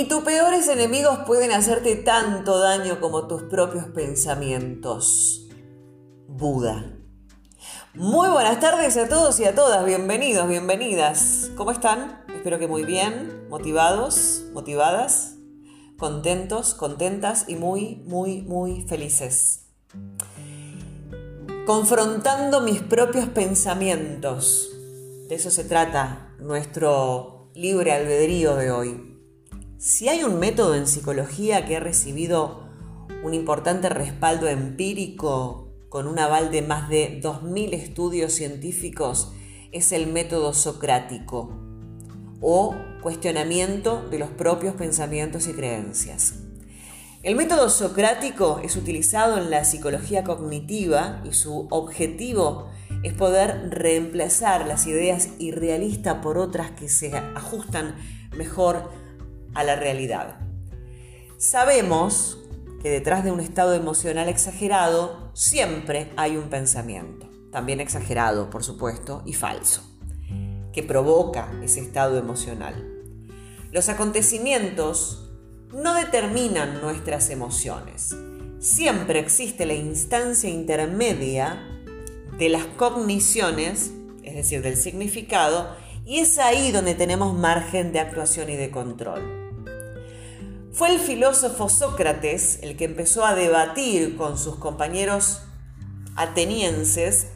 Ni tus peores enemigos pueden hacerte tanto daño como tus propios pensamientos. Buda. Muy buenas tardes a todos y a todas, bienvenidos, bienvenidas. ¿Cómo están? Espero que muy bien, motivados, motivadas, contentos, contentas y muy, muy, muy felices. Confrontando mis propios pensamientos. De eso se trata nuestro libre albedrío de hoy. Si hay un método en psicología que ha recibido un importante respaldo empírico con un aval de más de 2.000 estudios científicos, es el método socrático o cuestionamiento de los propios pensamientos y creencias. El método socrático es utilizado en la psicología cognitiva y su objetivo es poder reemplazar las ideas irrealistas por otras que se ajustan mejor a la realidad. Sabemos que detrás de un estado emocional exagerado siempre hay un pensamiento, también exagerado, por supuesto, y falso, que provoca ese estado emocional. Los acontecimientos no determinan nuestras emociones. Siempre existe la instancia intermedia de las cogniciones, es decir, del significado, y es ahí donde tenemos margen de actuación y de control. Fue el filósofo Sócrates el que empezó a debatir con sus compañeros atenienses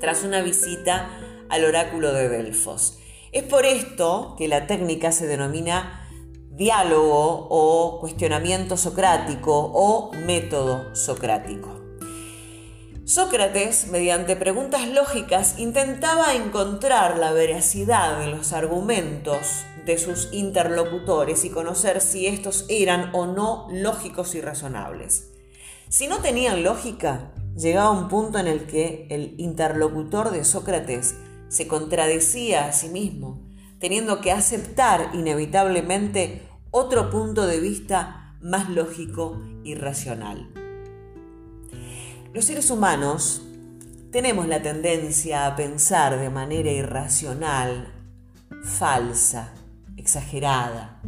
tras una visita al oráculo de Delfos. Es por esto que la técnica se denomina diálogo o cuestionamiento socrático o método socrático. Sócrates, mediante preguntas lógicas, intentaba encontrar la veracidad de los argumentos de sus interlocutores y conocer si estos eran o no lógicos y razonables. Si no tenían lógica, llegaba un punto en el que el interlocutor de Sócrates se contradecía a sí mismo, teniendo que aceptar inevitablemente otro punto de vista más lógico y racional. Los seres humanos tenemos la tendencia a pensar de manera irracional, falsa, exagerada.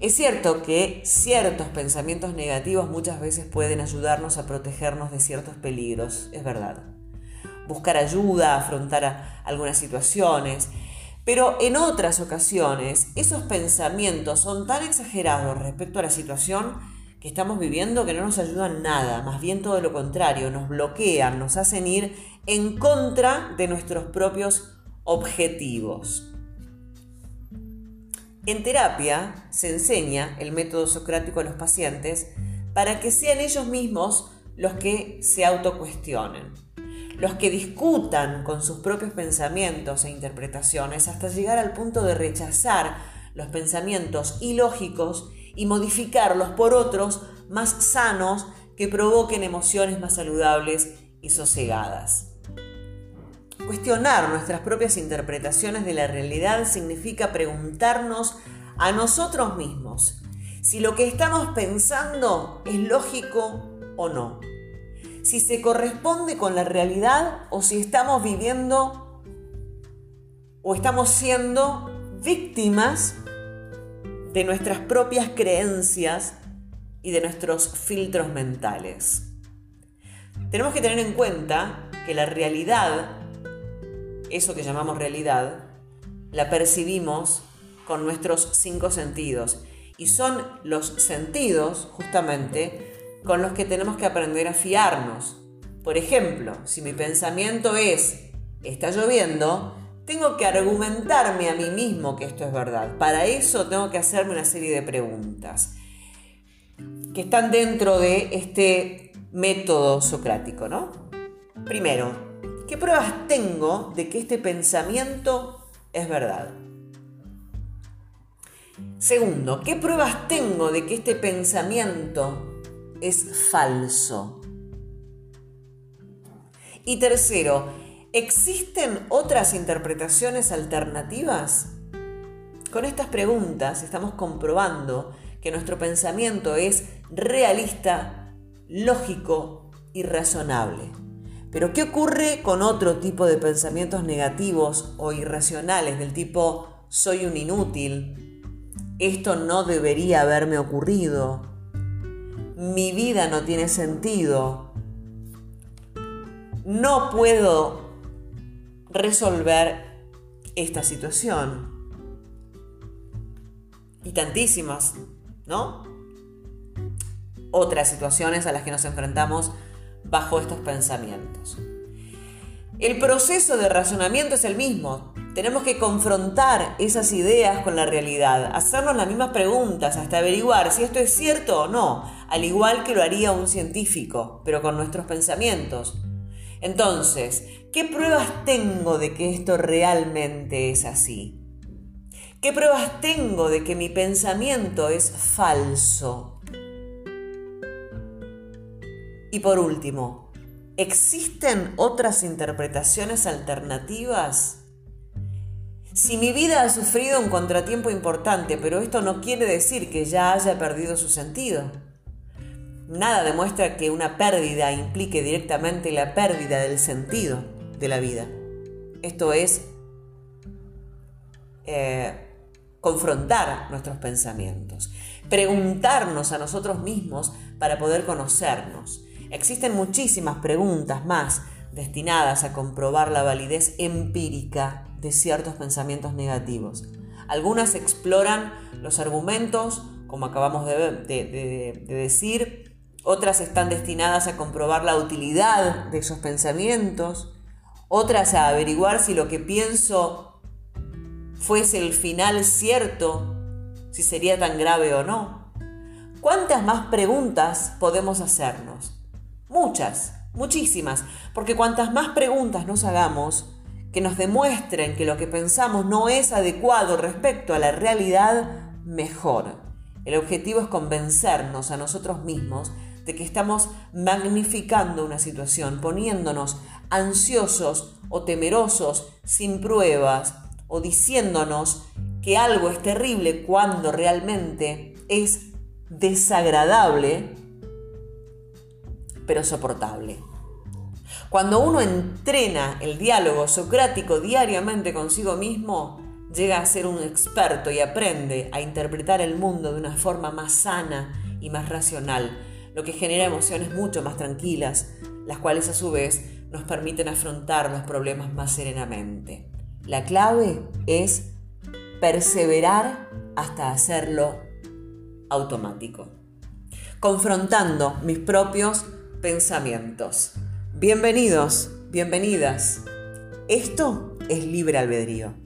Es cierto que ciertos pensamientos negativos muchas veces pueden ayudarnos a protegernos de ciertos peligros, es verdad. Buscar ayuda, afrontar algunas situaciones, pero en otras ocasiones esos pensamientos son tan exagerados respecto a la situación que estamos viviendo que no nos ayudan nada, más bien todo lo contrario, nos bloquean, nos hacen ir en contra de nuestros propios objetivos. En terapia se enseña el método socrático a los pacientes para que sean ellos mismos los que se autocuestionen, los que discutan con sus propios pensamientos e interpretaciones hasta llegar al punto de rechazar los pensamientos ilógicos y modificarlos por otros más sanos que provoquen emociones más saludables y sosegadas. Cuestionar nuestras propias interpretaciones de la realidad significa preguntarnos a nosotros mismos si lo que estamos pensando es lógico o no, si se corresponde con la realidad o si estamos viviendo o estamos siendo víctimas de nuestras propias creencias y de nuestros filtros mentales. Tenemos que tener en cuenta que la realidad eso que llamamos realidad, la percibimos con nuestros cinco sentidos. Y son los sentidos, justamente, con los que tenemos que aprender a fiarnos. Por ejemplo, si mi pensamiento es, está lloviendo, tengo que argumentarme a mí mismo que esto es verdad. Para eso tengo que hacerme una serie de preguntas que están dentro de este método socrático, ¿no? Primero, ¿Qué pruebas tengo de que este pensamiento es verdad? Segundo, ¿qué pruebas tengo de que este pensamiento es falso? Y tercero, ¿existen otras interpretaciones alternativas? Con estas preguntas estamos comprobando que nuestro pensamiento es realista, lógico y razonable. Pero ¿qué ocurre con otro tipo de pensamientos negativos o irracionales del tipo soy un inútil, esto no debería haberme ocurrido, mi vida no tiene sentido, no puedo resolver esta situación. Y tantísimas, ¿no? Otras situaciones a las que nos enfrentamos bajo estos pensamientos. El proceso de razonamiento es el mismo. Tenemos que confrontar esas ideas con la realidad, hacernos las mismas preguntas hasta averiguar si esto es cierto o no, al igual que lo haría un científico, pero con nuestros pensamientos. Entonces, ¿qué pruebas tengo de que esto realmente es así? ¿Qué pruebas tengo de que mi pensamiento es falso? Y por último, ¿existen otras interpretaciones alternativas? Si mi vida ha sufrido un contratiempo importante, pero esto no quiere decir que ya haya perdido su sentido. Nada demuestra que una pérdida implique directamente la pérdida del sentido de la vida. Esto es eh, confrontar nuestros pensamientos, preguntarnos a nosotros mismos para poder conocernos. Existen muchísimas preguntas más destinadas a comprobar la validez empírica de ciertos pensamientos negativos. Algunas exploran los argumentos, como acabamos de, decir, otras están destinadas a comprobar la utilidad de esos pensamientos, otras a averiguar si lo que pienso fuese el final cierto, si sería tan grave o no. ¿Cuántas más preguntas podemos hacernos? Muchas, muchísimas, porque cuantas más preguntas nos hagamos, que nos demuestren que lo que pensamos no es adecuado respecto a la realidad, mejor. El objetivo es convencernos a nosotros mismos de que estamos magnificando una situación, poniéndonos ansiosos o temerosos sin pruebas, o diciéndonos que algo es terrible cuando realmente es desagradable, pero soportable. Cuando uno entrena el diálogo socrático diariamente consigo mismo, llega a ser un experto y aprende a interpretar el mundo de una forma más sana y más racional, lo que genera emociones mucho más tranquilas, las cuales a su vez nos permiten afrontar los problemas más serenamente. La clave es perseverar hasta hacerlo automático, confrontando mis propios pensamientos. Bienvenidos, bienvenidas. Esto es libre albedrío.